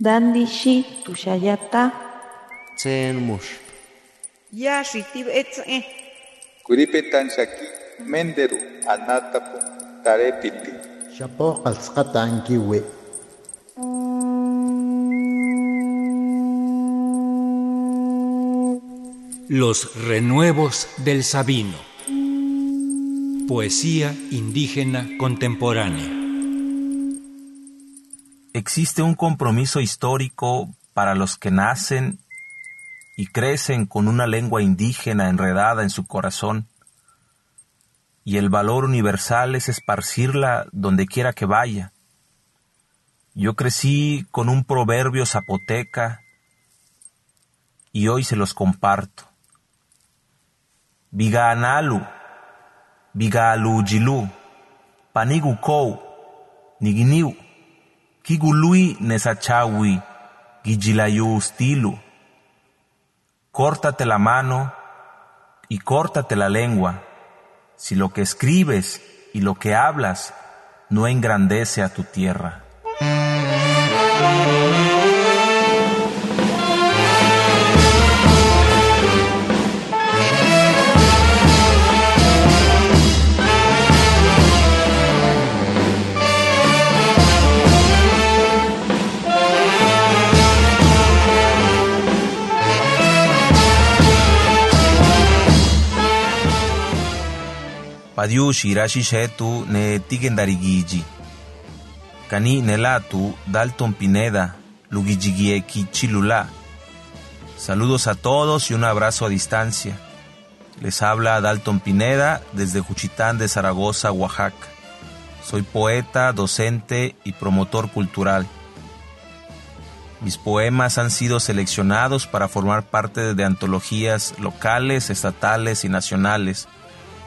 Dandishi tushayata. Tsen mush. Yashi tibetze. Kuripetan shaki menderu anatapu tarepiti. Shapo qalsqata ankiwi. Los renuevos del Sabino. Poesía indígena contemporánea. Existe un compromiso histórico para los que nacen y crecen con una lengua indígena enredada en su corazón, y el valor universal es esparcirla donde quiera que vaya. Yo crecí con un proverbio zapoteca y hoy se los comparto. Viganalu, Vigalujilu, Panigukou, Niginiu, Kigului Nesachawi, Gijilayu Stilu. Córtate la mano y córtate la lengua, si lo que escribes y lo que hablas no engrandece a tu tierra. Padiushi rashi shetu ne tigendarigiji. Kani nelatu Dalton Pineda, Lugijigieki Chilula. Saludos a todos y un abrazo a distancia. Les habla Dalton Pineda desde Juchitán de Zaragoza, Oaxaca. Soy poeta, docente y promotor cultural. Mis poemas han sido seleccionados para formar parte de antologías locales, estatales y nacionales.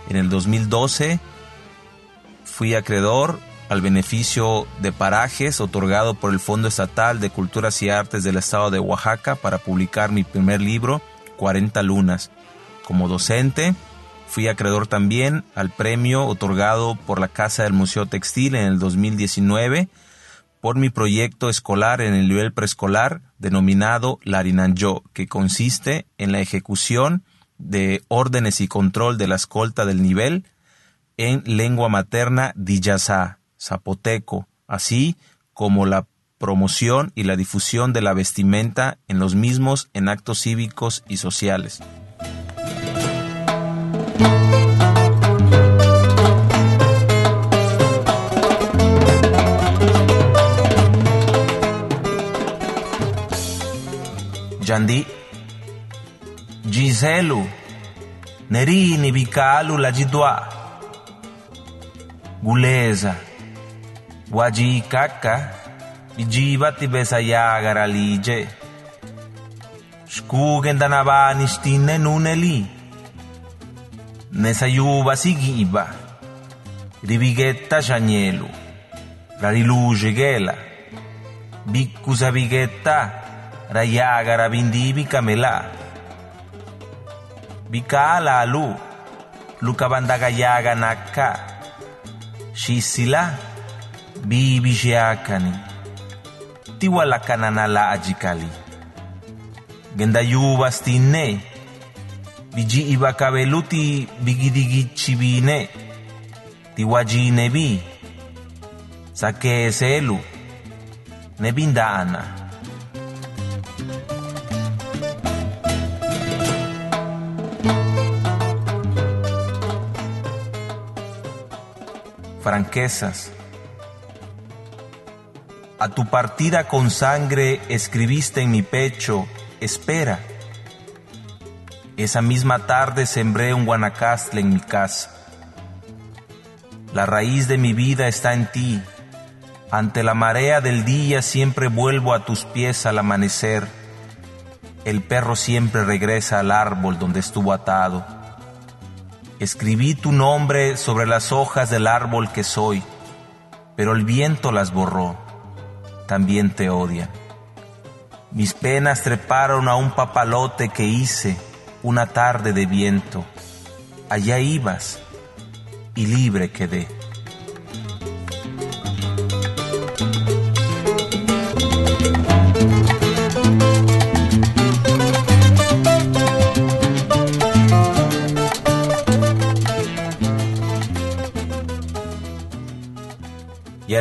En el 2012 fui acreedor al beneficio de parajes otorgado por el Fondo Estatal de Culturas y Artes del Estado de Oaxaca para publicar mi primer libro, 40 Lunas. Como docente, fui acreedor también al premio otorgado por la Casa del Museo Textil en el 2019 por mi proyecto escolar en el nivel preescolar denominado Larinanjo, que consiste en la ejecución de órdenes y control de la escolta del nivel en lengua materna Diyasá, zapoteco, así como la promoción y la difusión de la vestimenta en los mismos en actos cívicos y sociales. Yandi Giselu, Nerini Bikalu Lajidwa, Guleza, Waji Kaka, Bijibati Besayagara Lije, Shkugen Danabani Stine Nuneli, Nesayuba Sigiba, Ribigetta Shanyelu, Rariluge Gela, Bikusa Bigetta, Rayagara Bindibi Kamela, Bika Lu, Lukabandagayaga Naka, Shisila, Bibi Shiakani, Tiwalakananala Ajikali, Gendayuba Stine, Biji Ibakabeluti Bigidigi Chibine, Tiwajine Bi, A tu partida con sangre escribiste en mi pecho, espera. Esa misma tarde sembré un guanacastle en mi casa. La raíz de mi vida está en ti. Ante la marea del día siempre vuelvo a tus pies al amanecer. El perro siempre regresa al árbol donde estuvo atado. Escribí tu nombre sobre las hojas del árbol que soy, pero el viento las borró. También te odian. Mis penas treparon a un papalote que hice una tarde de viento. Allá ibas y libre quedé.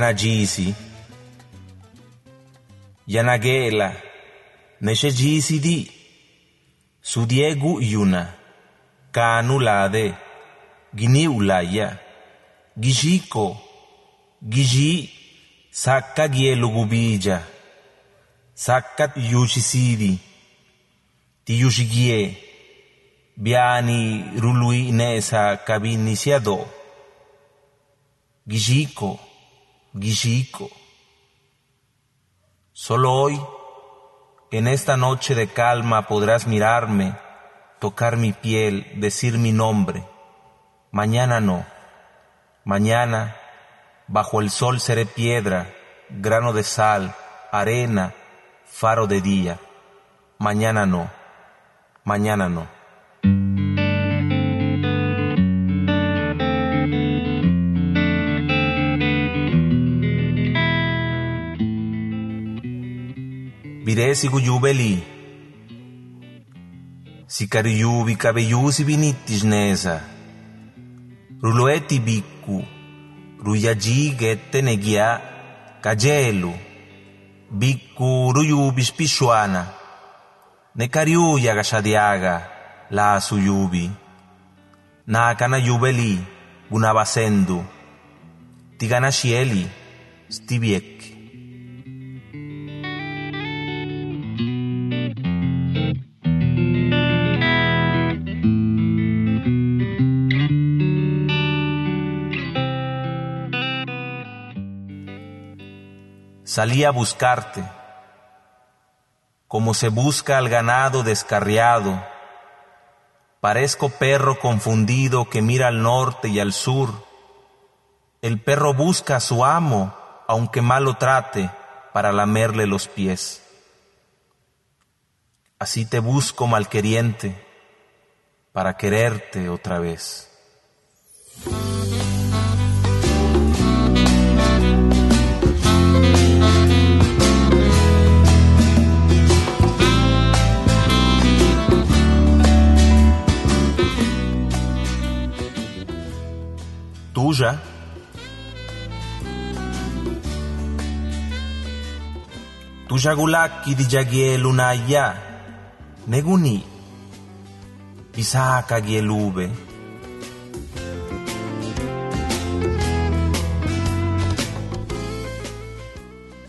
Naragisi, Yanagela, Neshejisi di Sudiegu Yuna, Kanulade, Giniulaya, Gishiko, Gishi, Sakka Gielugubija, Sakka Yuchisidi, Tiyushigie, Biani Rului Nesa Kabinisiado, Gishiko, Guillico. Solo hoy, en esta noche de calma, podrás mirarme, tocar mi piel, decir mi nombre. Mañana no. Mañana, bajo el sol seré piedra, grano de sal, arena, faro de día. Mañana no. Mañana no. Viresi guyubeli. Sikariyubi kabeyusi binitis nesa. Ruloeti biku. Ruyaji gette negia. Kajelu. Biku ruyubis pishuana. Nekariuya gashadiaga. La suyubi. Nakana yubeli. Gunabasendu. Tigana shieli. Salí a buscarte, como se busca al ganado descarriado. Parezco perro confundido que mira al norte y al sur. El perro busca a su amo, aunque mal lo trate, para lamerle los pies. Así te busco malqueriente, para quererte otra vez. Tuya. Tuya gulaki di jagie lunaya, neguni, pisaka gielube.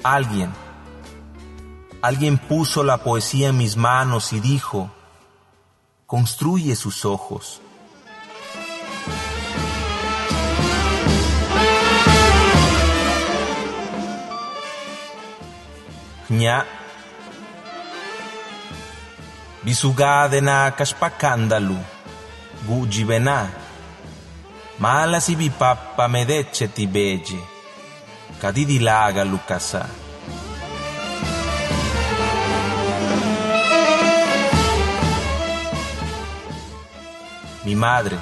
Alguien, alguien puso la poesía en mis manos y dijo, construye sus ojos. Nya. Bisugade na kashpakandalu. Gujibena. Mala si bipappa medecce ti beje. Kadidi laga lukasa. Mi madre.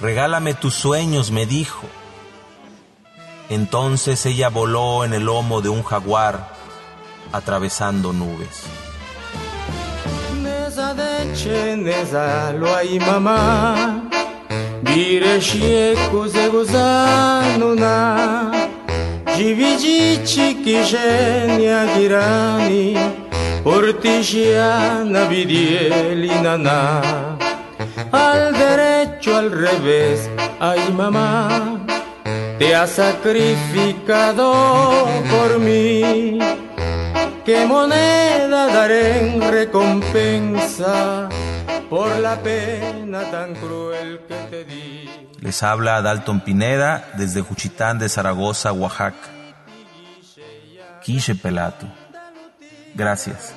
Regálame tus sueños, me dijo. Entonces ella voló en el lomo de un jaguar, atravesando nubes. Al derecho, al revés, ay mamá te has sacrificado por mí. ¿Qué moneda daré en recompensa por la pena tan cruel que te di? Les habla Dalton Pineda desde Juchitán de Zaragoza, Oaxaca. Quiche Pelato. Gracias.